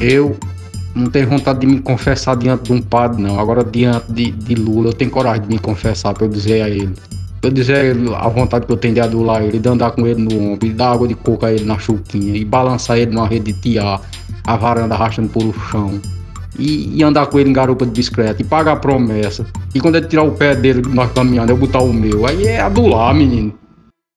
Eu não tenho vontade de me confessar diante de um padre, não. Agora, diante de, de Lula, eu tenho coragem de me confessar para eu dizer a ele. Eu dizer a ele a vontade que eu tenho de adular ele, de andar com ele no ombro, e dar água de coco a ele na chuquinha, e balançar ele numa rede de tiar, a varanda arrastando pelo chão. E, e, andar com ele em garupa de bicicleta, e pagar a promessa. E quando ele tirar o pé dele, nós caminhando, eu botar o meu. Aí é adular, menino.